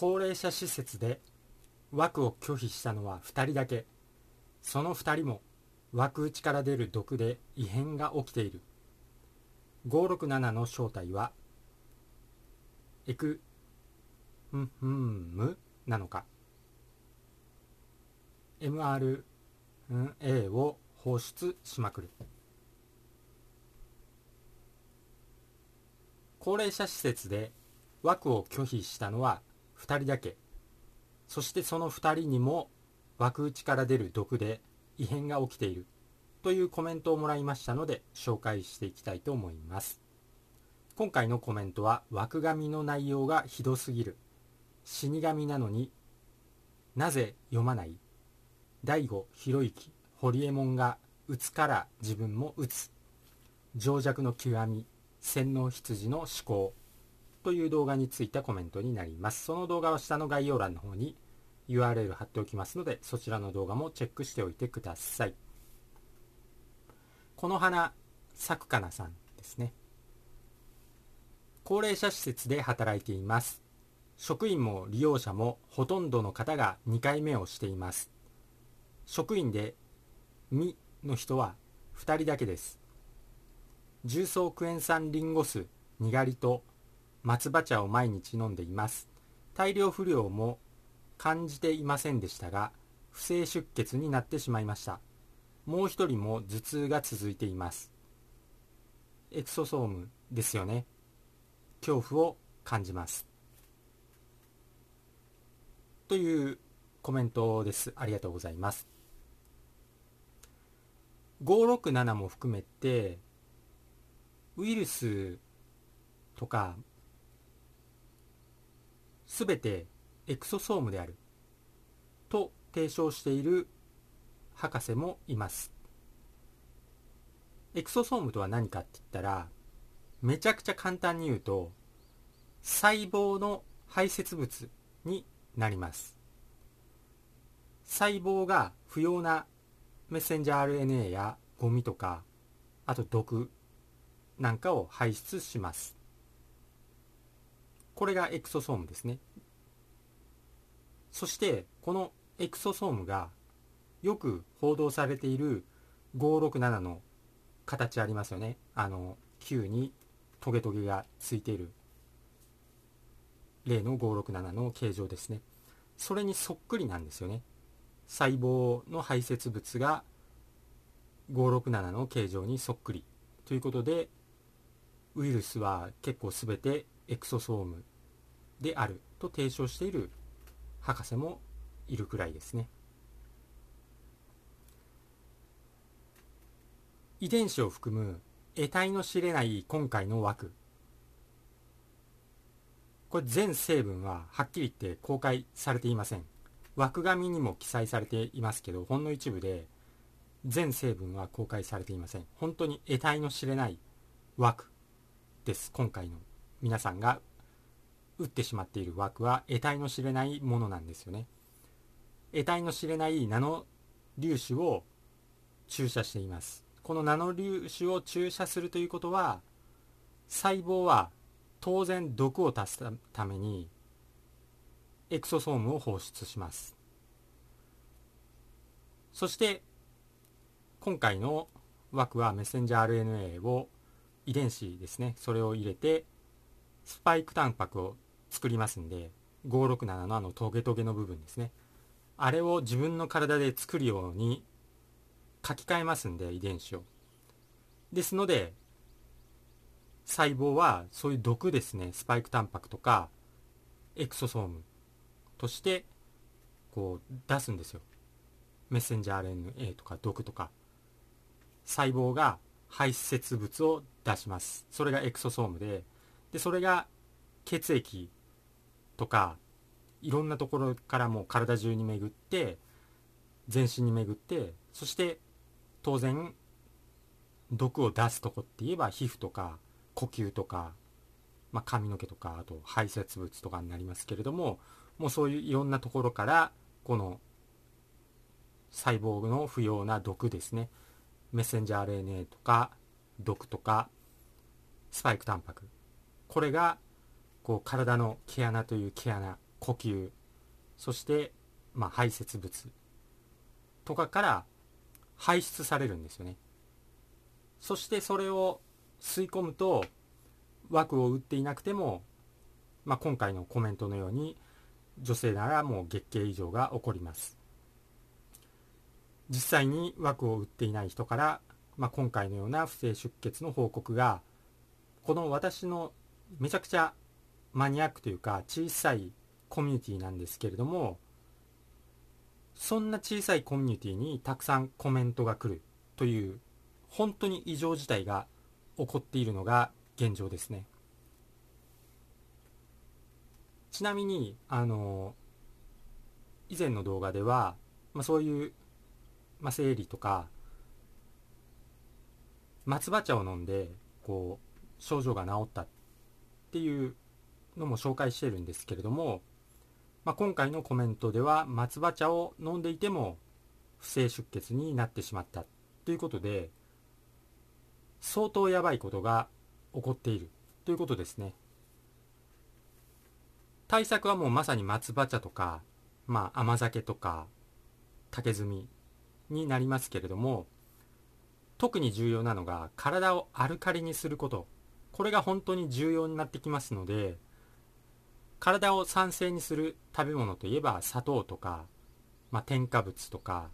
高齢者施設で枠を拒否したのは2人だけ。その2人も枠内から出る毒で異変が起きている。567の正体はエクんんむなのか。MRA を放出しまくる。高齢者施設で枠を拒否したのは2人だけ。そしてその2人にも枠内から出る毒で異変が起きている。というコメントをもらいましたので紹介していきたいと思います。今回のコメントは枠紙の内容がひどすぎる。死神なのになぜ読まない。大悟博之堀エモ門が打つから自分も打つ。情弱の極み洗脳羊の思考。という動画についたコメントになります。その動画は下の概要欄の方に URL 貼っておきますのでそちらの動画もチェックしておいてください。この花さくかなさんですね。高齢者施設で働いています。職員も利用者もほとんどの方が2回目をしています。職員で「み」の人は2人だけです。重曹クエン酸リンゴ酢にがりと松葉茶を毎日飲んでいます。大量不良も感じていませんでしたが不正出血になってしまいました。もう一人も頭痛が続いています。エクソソームですよね。恐怖を感じます。というコメントです。ありがとうございます。567も含めてウイルスとかすべてエクソソームである。と提唱している博士もいます。エクソソームとは何かって言ったらめちゃくちゃ簡単に言うと細胞の排泄物になります。細胞が不要なメッセンジャー RNA やゴミとかあと毒なんかを排出します。これがエクソソームですね。そしてこのエクソソームがよく報道されている567の形ありますよね。あの球にトゲトゲがついている例の567の形状ですね。それにそっくりなんですよね。細胞の排泄物が567の形状にそっくり。ということでウイルスは結構全てエクソソームであると提唱している博士もいるくらいですね。遺伝子を含む得体の知れない今回の枠。これ全成分ははっきり言って公開されていません。枠紙にも記載されていますけどほんの一部で全成分は公開されていません。本当に得体の知れない枠です今回の皆さんが打ってしまっている枠は得体の知れないものなんですよね。得体の知れないナノ粒子を注射しています。このナノ粒子を注射するということは細胞は当然毒を足すためにエクソソームを放出します。そして今回の枠はメッセンジャー RNA を遺伝子ですね。それを入れてスパイクタンパクを作りますんで567のあのトゲトゲの部分ですね。あれを自分の体で作るように書き換えますんで遺伝子を。ですので細胞はそういう毒ですね。スパイクタンパクとかエクソソームとしてこう出すんですよ。メッセンジャー RNA とか毒とか。細胞が排泄物を出します。それがエクソソームででそれが血液とかいろんなところからも体中に巡って全身に巡ってそして当然毒を出すとこって言えば皮膚とか呼吸とか、まあ、髪の毛とかあと排泄物とかになりますけれどももうそういういろんなところからこの細胞の不要な毒ですね。メッセンジャー RNA とか毒とかスパイクタンパク。これがこう体の毛穴という毛穴呼吸そして、まあ、排泄物とかから排出されるんですよね。そしてそれを吸い込むと枠を打っていなくても、まあ、今回のコメントのように女性ならもう月経異常が起こります。実際に枠を打っていない人から、まあ、今回のような不正出血の報告がこの私のめちゃくちゃマニアックというか小さいコミュニティなんですけれどもそんな小さいコミュニティにたくさんコメントが来るという本当に異常事態が起こっているのが現状ですね。ちなみにあの以前の動画では、まあ、そういう、まあ、生理とか松葉茶を飲んでこう症状が治ったっていうのも紹介してるんですけれども、まあ、今回のコメントでは松葉茶を飲んでいても不正出血になってしまったということで相当やばいことが起こっているということですね。対策はもうまさに松葉茶とか、まあ、甘酒とか竹炭になりますけれども特に重要なのが体をアルカリにすること。これが本当に重要になってきますので体を酸性にする食べ物といえば砂糖とか、まあ、添加物とか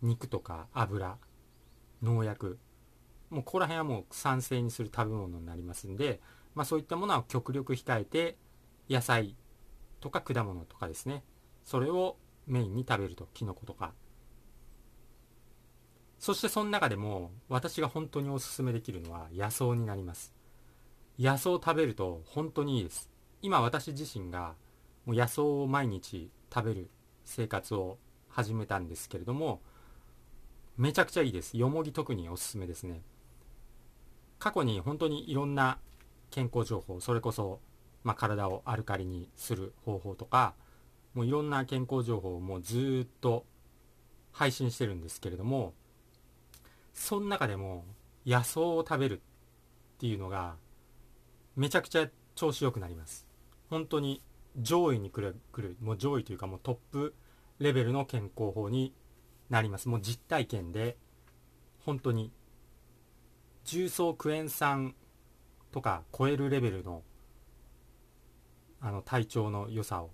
肉とか油農薬。もうここら辺はもう酸性にする食べ物になりますんで、まあ、そういったものは極力控えて野菜とか果物とかですね。それをメインに食べるとキノコとか。そしてその中でも私が本当におすすめできるのは野草になります。野草を食べると本当にいいです。今私自身がもう野草を毎日食べる生活を始めたんですけれどもめちゃくちゃいいです。よもぎ特におすすめですね。過去に本当にいろんな健康情報それこそ、まあ、体をアルカリにする方法とかもういろんな健康情報をもうずっと配信してるんですけれどもその中でも野草を食べるっていうのがめちゃくちゃ調子良くなります。本当に上位に来る来るもう上位というかもうトップレベルの健康法になります。もう実体験で本当に重曹クエン酸とか超えるレベルのあの体調の良さを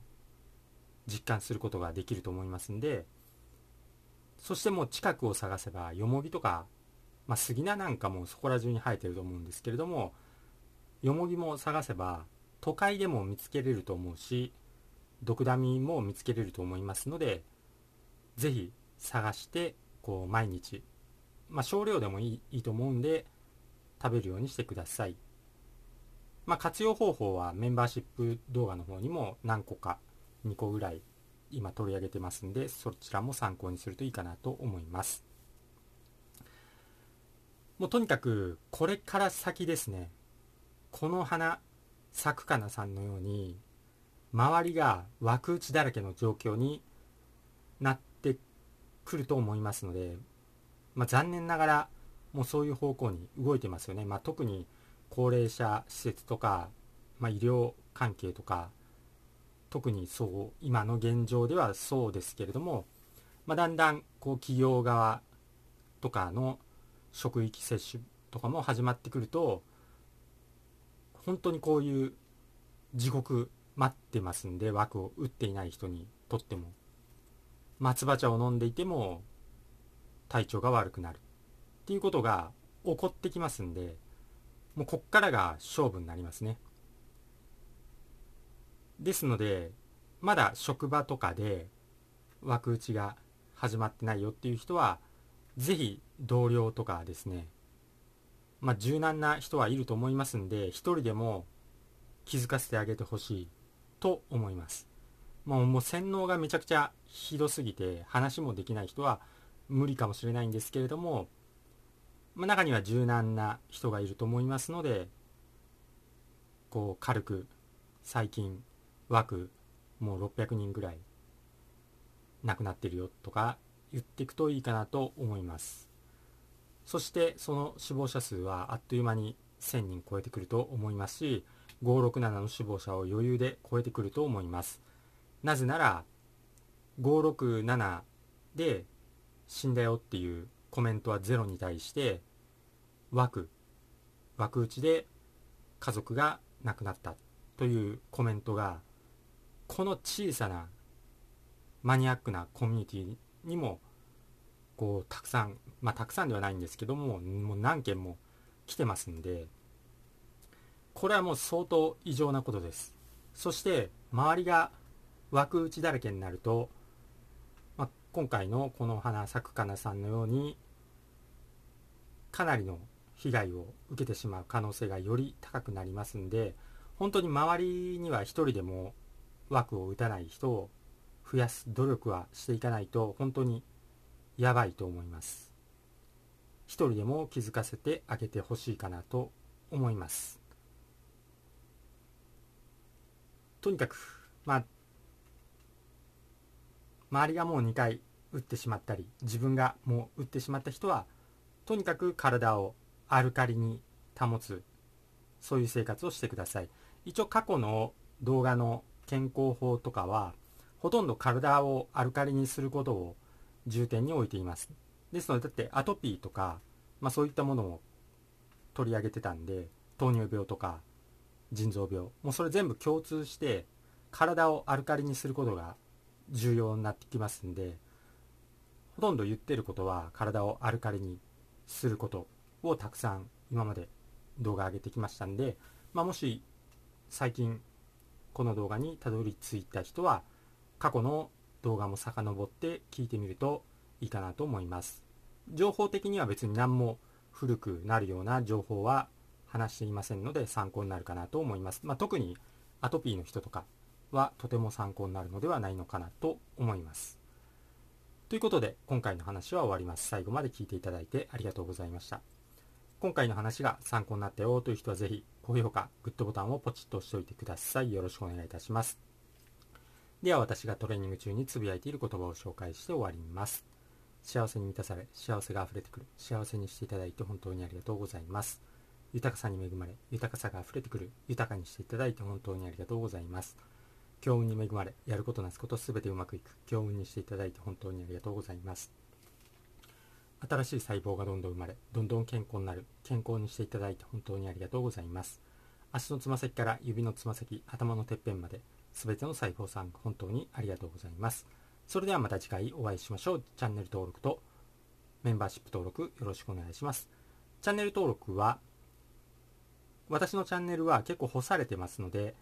実感することができると思いますんでそしてもう近くを探せばよもぎとか、まあ、杉菜なんかもそこら中に生えてると思うんですけれどもよもぎも探せば都会でも見つけれると思うしドクダミも見つけれると思いますので是非探してこう毎日まあ少量でもいいいいと思うんで食べるようにしてください。まあ活用方法はメンバーシップ動画の方にも何個か2個ぐらい今取り上げてますんでそちらも参考にするといいかなと思います。もうとにかくこれから先ですね。この花咲くかなさんのように周りが枠打ちだらけの状況になってくると思いますので、まあ、残念ながらもうそういう方向に動いてますよね、まあ、特に高齢者施設とか、まあ、医療関係とか特にそう今の現状ではそうですけれども、まあ、だんだんこう企業側とかの職域接種とかも始まってくると本当にこういう地獄待ってますんで枠を打っていない人にとっても松葉茶を飲んでいても体調が悪くなるっていうことが起こってきますんでもうこっからが勝負になりますね。ですのでまだ職場とかで枠打ちが始まってないよっていう人は是非同僚とかですねまあ、柔軟な人はいると思いますんで一人でも気づかせてあげてほしいと思います。もうもう洗脳がめちゃくちゃひどすぎて話もできない人は無理かもしれないんですけれども、まあ、中には柔軟な人がいると思いますのでこう軽く最近枠もう600人ぐらい亡くなってるよとか言っていくといいかなと思います。そしてその死亡者数はあっという間に1000人超えてくると思いますし567の死亡者を余裕で超えてくると思います。なぜなら567で死んだよっていうコメントはゼロに対して枠枠打ちで家族が亡くなったというコメントがこの小さなマニアックなコミュニティにもこうたくさんまあたくさんではないんですけどももう何件も来てますんでこれはもう相当異常なことです。そして周りが枠打ちだらけになると、まあ、今回のこの花咲くかなさんのようにかなりの被害を受けてしまう可能性がより高くなりますんで本当に周りには1人でも枠を打たない人を増やす努力はしていかないと本当にやばいと思います。1人でも気づかせてあげてほしいかなと思います。とにかくまあ周りがもう2回打ってしまったり自分がもう打ってしまった人はとにかく体をアルカリに保つそういう生活をしてください。一応過去の動画の健康法とかはほとんど体をアルカリにすることを重点に置いています。ですのでだってアトピーとか、まあ、そういったものを取り上げてたんで糖尿病とか腎臓病もうそれ全部共通して体をアルカリにすることが重要になってきますんでほとんど言ってることは体をアルカリにすることをたくさん今まで動画上げてきましたんで、まあ、もし最近この動画にたどり着いた人は過去の動画も遡って聞いてみるといいかなと思います。情報的には別に何も古くなるような情報は話していませんので参考になるかなと思います、まあ、特にアトピーの人とかはとても参考になるのではないのかなと思います。ということで今回の話は終わります。最後まで聞いていただいてありがとうございました。今回の話が参考になったよという人はぜひ高評価、グッドボタンをポチッと押しておいてください。よろしくお願いいたします。では私がトレーニング中につぶやいている言葉を紹介して終わります。幸せに満たされ、幸せが溢れてくる、幸せにしていただいて本当にありがとうございます。豊かさに恵まれ、豊かさが溢れてくる、豊かにしていただいて本当にありがとうございます。強運に恵まれ、やることなすことすべてうまくいく、強運にしていただいて本当にありがとうございます。新しい細胞がどんどん生まれ、どんどん健康になる、健康にしていただいて本当にありがとうございます。足のつま先から指のつま先、頭のてっぺんまで、すべての細胞さん、本当にありがとうございます。それではまた次回お会いしましょう。チャンネル登録とメンバーシップ登録よろしくお願いします。チャンネル登録は、私のチャンネルは結構干されてますので、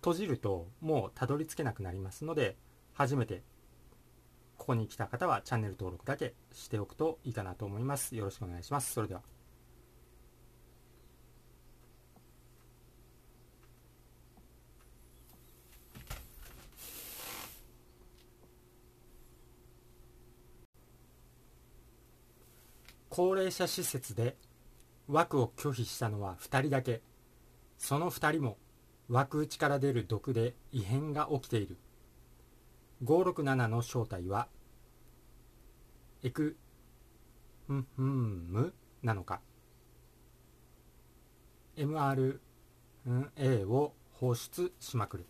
閉じるともうたどり着けなくなりますので、初めてここに来た方はチャンネル登録だけしておくといいかなと思います。よろしくお願いします。それでは。高齢者施設で枠を拒否したのは2人だけ。その2人も枠内から出る毒で異変が起きている。567の正体はエクんふんむなのか。MRA を放出しまくる。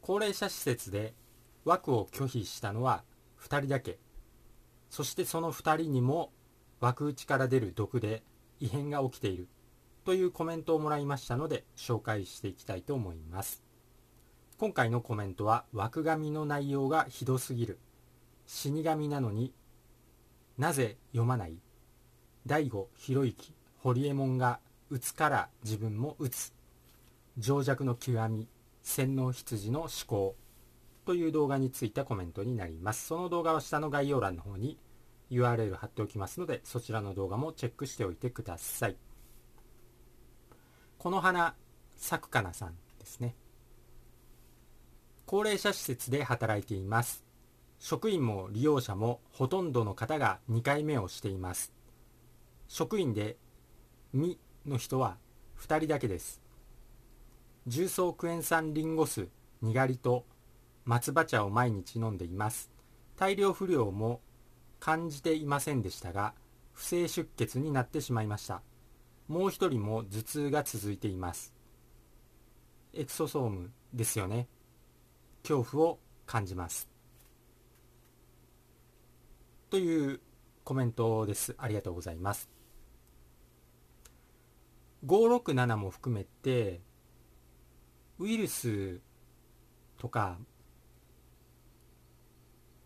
高齢者施設で枠を拒否したのは2人だけ。そしてその2人にも枠内から出る毒で異変が起きている。というコメントをもらいましたので紹介していきたいと思います。今回のコメントは枠紙の内容がひどすぎる。死神なのになぜ読まない。大悟博之堀エモ門が打つから自分も打つ。情弱の極み洗脳羊の思考。という動画についたコメントになります。その動画は下の概要欄の方に URL 貼っておきますのでそちらの動画もチェックしておいてください。この花咲くかなさんですね。高齢者施設で働いています。職員も利用者もほとんどの方が2回目をしています。職員で「み」の人は2人だけです。重曹クエン酸リンゴ酢にがりと松葉茶を毎日飲んでいます。大量不良も感じていませんでしたが不正出血になってしまいました。もう一人も頭痛が続いています。エクソソームですよね。恐怖を感じます。というコメントです。ありがとうございます。567も含めてウイルスとか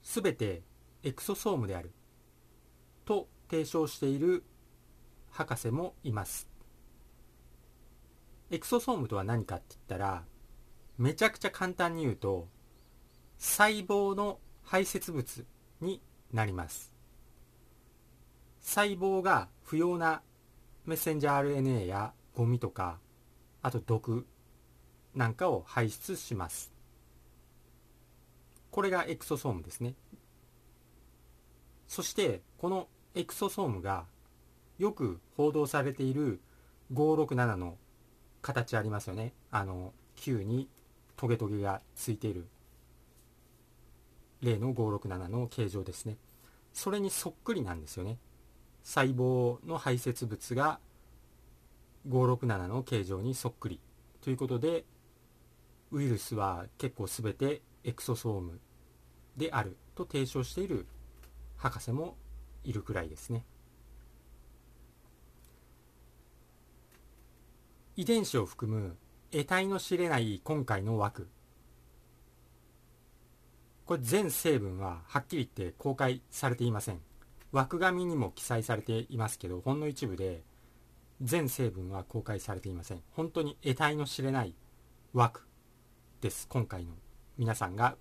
すべてエクソソームである。と提唱している博士もいます。エクソソームとは何かって言ったらめちゃくちゃ簡単に言うと細胞の排泄物になります。細胞が不要なメッセンジャー RNA やゴミとかあと毒なんかを排出します。これがエクソソームですね。そしてこのエクソソームがよく報道されている567の形ありますよね。あの球にトゲトゲがついている例の567の形状ですね。それにそっくりなんですよね。細胞の排泄物が567の形状にそっくり。ということでウイルスは結構全てエクソソームであると提唱している博士もいるくらいですね。遺伝子を含む得体の知れない今回の枠。これ全成分ははっきり言って公開されていません。枠紙にも記載されていますけどほんの一部で全成分は公開されていません。本当に得体の知れない枠です今回の。皆さんが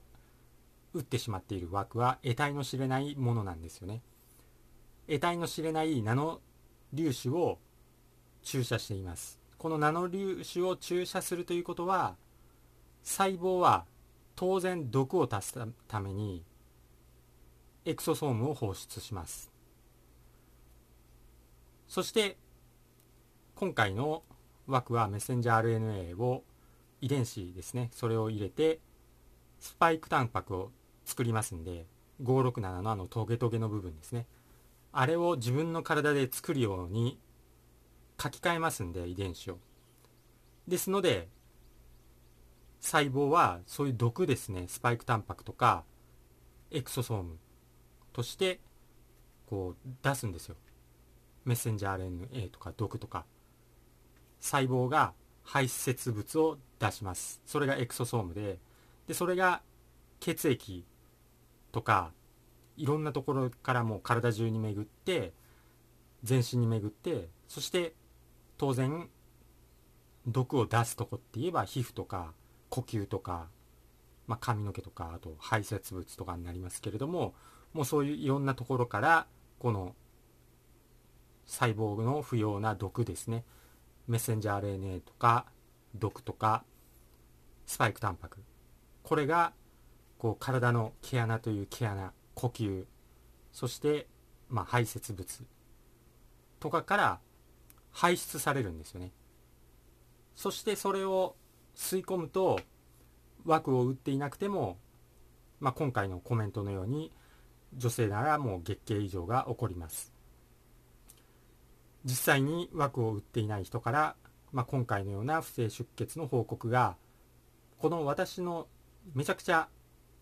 打ってしまっている枠は得体の知れないものなんですよね。得体の知れないナノ粒子を注射しています。このナノ粒子を注射するということは細胞は当然毒を足すためにエクソソームを放出します。そして今回の枠はメッセンジャー RNA を遺伝子ですね。それを入れてスパイクタンパクを作りますんで567のあのトゲトゲの部分ですね。あれを自分の体で作るように書き換えますんで遺伝子を。ですので細胞はそういう毒ですね。スパイクタンパクとかエクソソームとしてこう出すんですよ。メッセンジャー RNA とか毒とか。細胞が排泄物を出します。それがエクソソームででそれが血液とかいろんなところからも体中に巡って全身に巡ってそして当然毒を出すとこって言えば皮膚とか呼吸とか、まあ、髪の毛とかあと排泄物とかになりますけれどももうそういういろんなところからこの細胞の不要な毒ですね。メッセンジャー RNA とか毒とかスパイクタンパクこれがこう体の毛穴という毛穴呼吸。そして、まあ、排泄物。とかから排出されるんですよね。そしてそれを吸い込むと枠を打っていなくても、まあ、今回のコメントのように女性ならもう月経異常が起こります。実際に枠を打っていない人から、まあ、今回のような不正出血の報告がこの私のめちゃくちゃ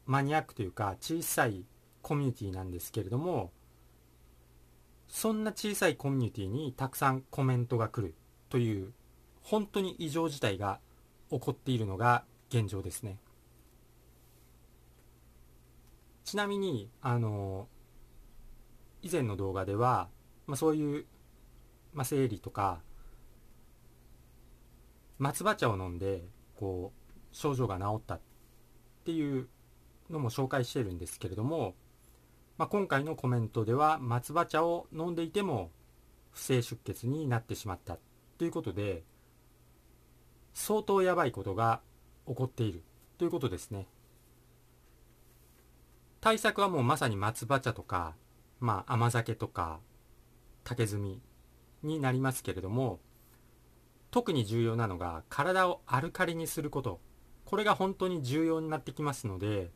マニアックというか小さいコミュニティなんですけれどもそんな小さいコミュニティにたくさんコメントが来るという本当に異常事態が起こっているのが現状ですね。ちなみにあの以前の動画では、まあ、そういう、まあ、生理とか松葉茶を飲んでこう症状が治ったってっていうのも紹介しているんですけれどもまあ、今回のコメントでは松葉茶を飲んでいても不正出血になってしまったということで相当やばいことが起こっているということですね。対策はもうまさに松葉茶とか、まあ、甘酒とか竹炭になりますけれども特に重要なのが体をアルカリにすること。これが本当に重要になってきますので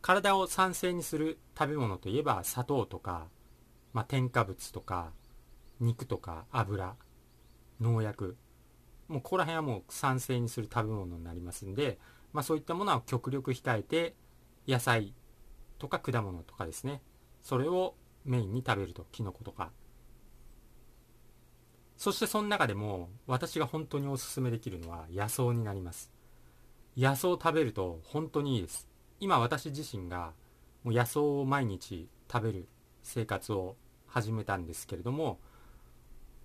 体を酸性にする食べ物といえば砂糖とか、まあ、添加物とか肉とか油農薬もうここら辺はもう酸性にする食べ物になりますんで、まあ、そういったものは極力控えて野菜とか果物とかですねそれをメインに食べるとキノコとか。そしてその中でも私が本当におすすめできるのは野草になります。野草を食べると本当にいいです。今私自身がもう野草を毎日食べる生活を始めたんですけれども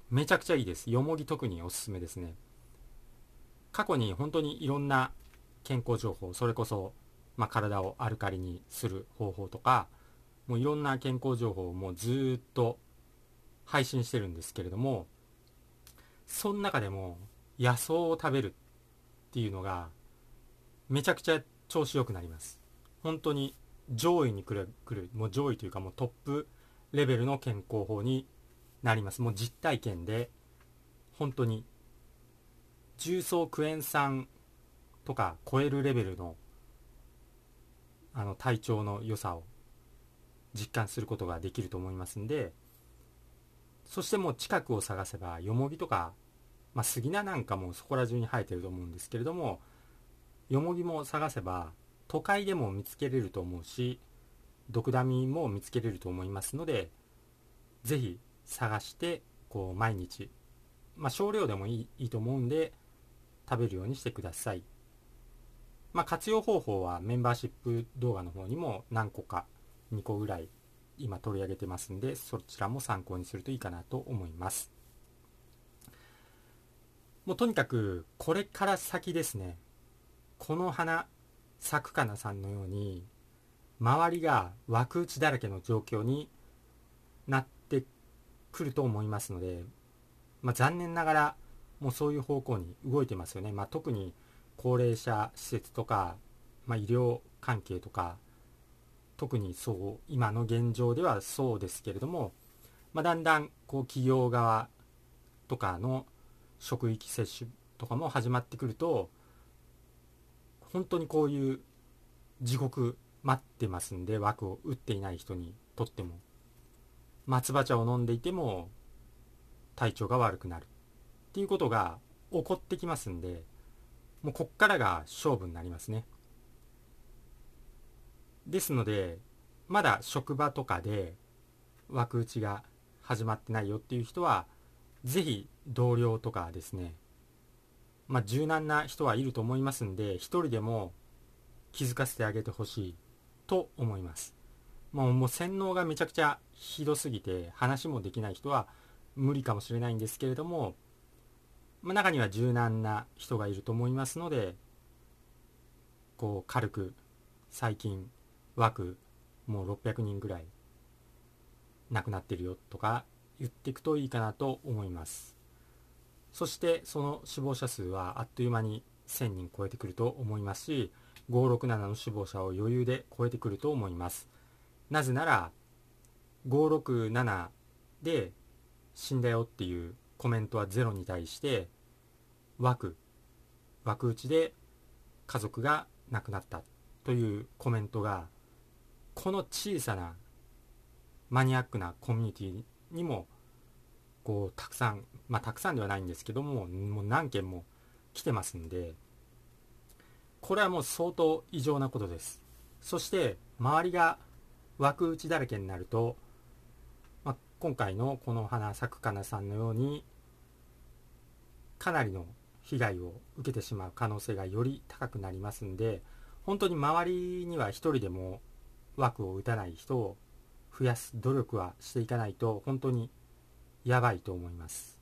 めちゃくちゃいいです。よもぎ特におすすめですね。過去に本当にいろんな健康情報それこそ、まあ、体をアルカリにする方法とかもういろんな健康情報をもうずっと配信してるんですけれどもその中でも野草を食べるっていうのがめちゃくちゃ調子良くなります。本当に上位に来る来るもう上位というかもうトップレベルの健康法になります。もう実体験で本当に重曹クエン酸とか超えるレベルのあの体調の良さを実感することができると思いますんでそしてもう近くを探せばよもぎとか、まあ、杉菜なんかもそこら中に生えてると思うんですけれどもよもぎも探せば都会でも見つけれると思うしドクダミも見つけれると思いますので是非探してこう毎日まあ少量でもいいいいと思うんで食べるようにしてください。まあ活用方法はメンバーシップ動画の方にも何個か2個ぐらい今取り上げてますんでそちらも参考にするといいかなと思います。もうとにかくこれから先ですね。この花咲くかなさんのように周りが枠打ちだらけの状況になってくると思いますので、まあ、残念ながらもうそういう方向に動いてますよね、まあ、特に高齢者施設とか、まあ、医療関係とか特にそう今の現状ではそうですけれども、まあ、だんだんこう企業側とかの職域接種とかも始まってくると本当にこういう地獄待ってますんで枠を打っていない人にとっても松葉茶を飲んでいても体調が悪くなるっていうことが起こってきますんでもうこっからが勝負になりますね。ですのでまだ職場とかで枠打ちが始まってないよっていう人は是非同僚とかですねまあ、柔軟な人はいると思いますんで一人でも気づかせてあげてほしいと思います。もうもう洗脳がめちゃくちゃひどすぎて話もできない人は無理かもしれないんですけれども、まあ、中には柔軟な人がいると思いますのでこう軽く最近枠もう600人ぐらい亡くなってるよとか言っていくといいかなと思います。そしてその死亡者数はあっという間に1000人超えてくると思いますし567の死亡者を余裕で超えてくると思います。なぜなら567で死んだよっていうコメントはゼロに対して枠枠打ちで家族が亡くなったというコメントがこの小さなマニアックなコミュニティにもこうたくさんまあたくさんではないんですけどももう何件も来てますんでこれはもう相当異常なことです。そして周りが枠打ちだらけになると、まあ、今回のこの花咲くかなさんのようにかなりの被害を受けてしまう可能性がより高くなりますんで本当に周りには1人でも枠を打たない人を増やす努力はしていかないと本当にやばいと思います。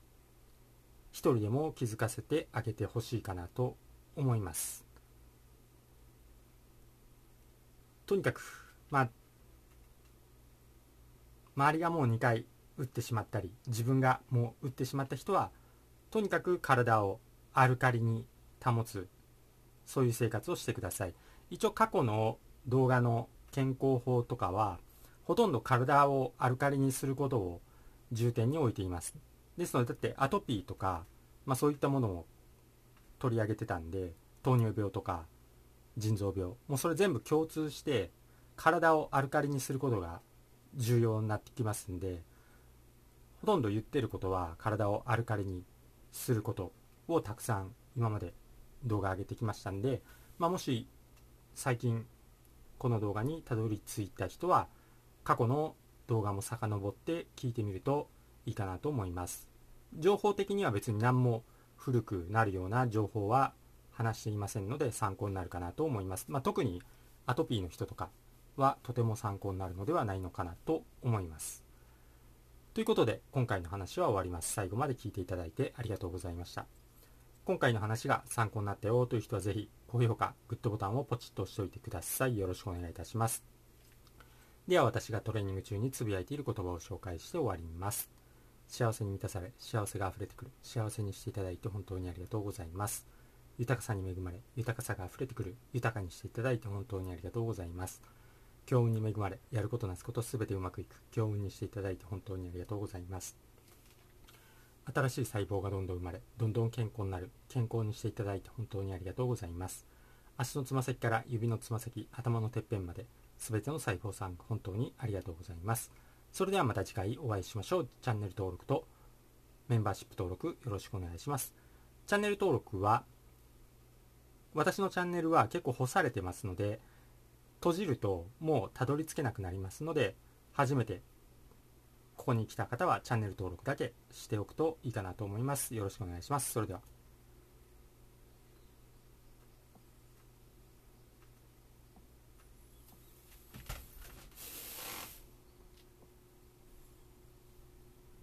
一人でも気づかせてあげてほしいかなと思います。とにかくまあ周りがもう2回打ってしまったり自分がもう打ってしまった人はとにかく体をアルカリに保つそういう生活をしてください。一応過去の動画の健康法とかはほとんど体をアルカリにすることを重点に置いています。ですのでだってアトピーとか、まあ、そういったものを取り上げてたんで糖尿病とか腎臓病もうそれ全部共通して体をアルカリにすることが重要になってきますんでほとんど言ってることは体をアルカリにすることをたくさん今まで動画上げてきましたんで、まあ、もし最近この動画にたどり着いた人は過去の動画も遡って聞いてみるといいかなと思います。情報的には別に何も古くなるような情報は話していませんので参考になるかなと思います、まあ、特にアトピーの人とかはとても参考になるのではないのかなと思います。ということで今回の話は終わります。最後まで聞いていただいてありがとうございました。今回の話が参考になったよという人はぜひ高評価、グッドボタンをポチッと押しておいてください。よろしくお願いいたします。では私がトレーニング中につぶやいている言葉を紹介して終わります。幸せに満たされ、幸せが溢れてくる、幸せにしていただいて本当にありがとうございます。豊かさに恵まれ、豊かさが溢れてくる、豊かにしていただいて本当にありがとうございます。強運に恵まれ、やることなすことすべてうまくいく、強運にしていただいて本当にありがとうございます。新しい細胞がどんどん生まれ、どんどん健康になる、健康にしていただいて本当にありがとうございます。足のつま先から指のつま先、頭のてっぺんまで、すべての細胞さん、本当にありがとうございます。それではまた次回お会いしましょう。チャンネル登録とメンバーシップ登録よろしくお願いします。チャンネル登録は、私のチャンネルは結構干されてますので、閉じるともうたどり着けなくなりますので、初めてここに来た方はチャンネル登録だけしておくといいかなと思います。よろしくお願いします。それでは。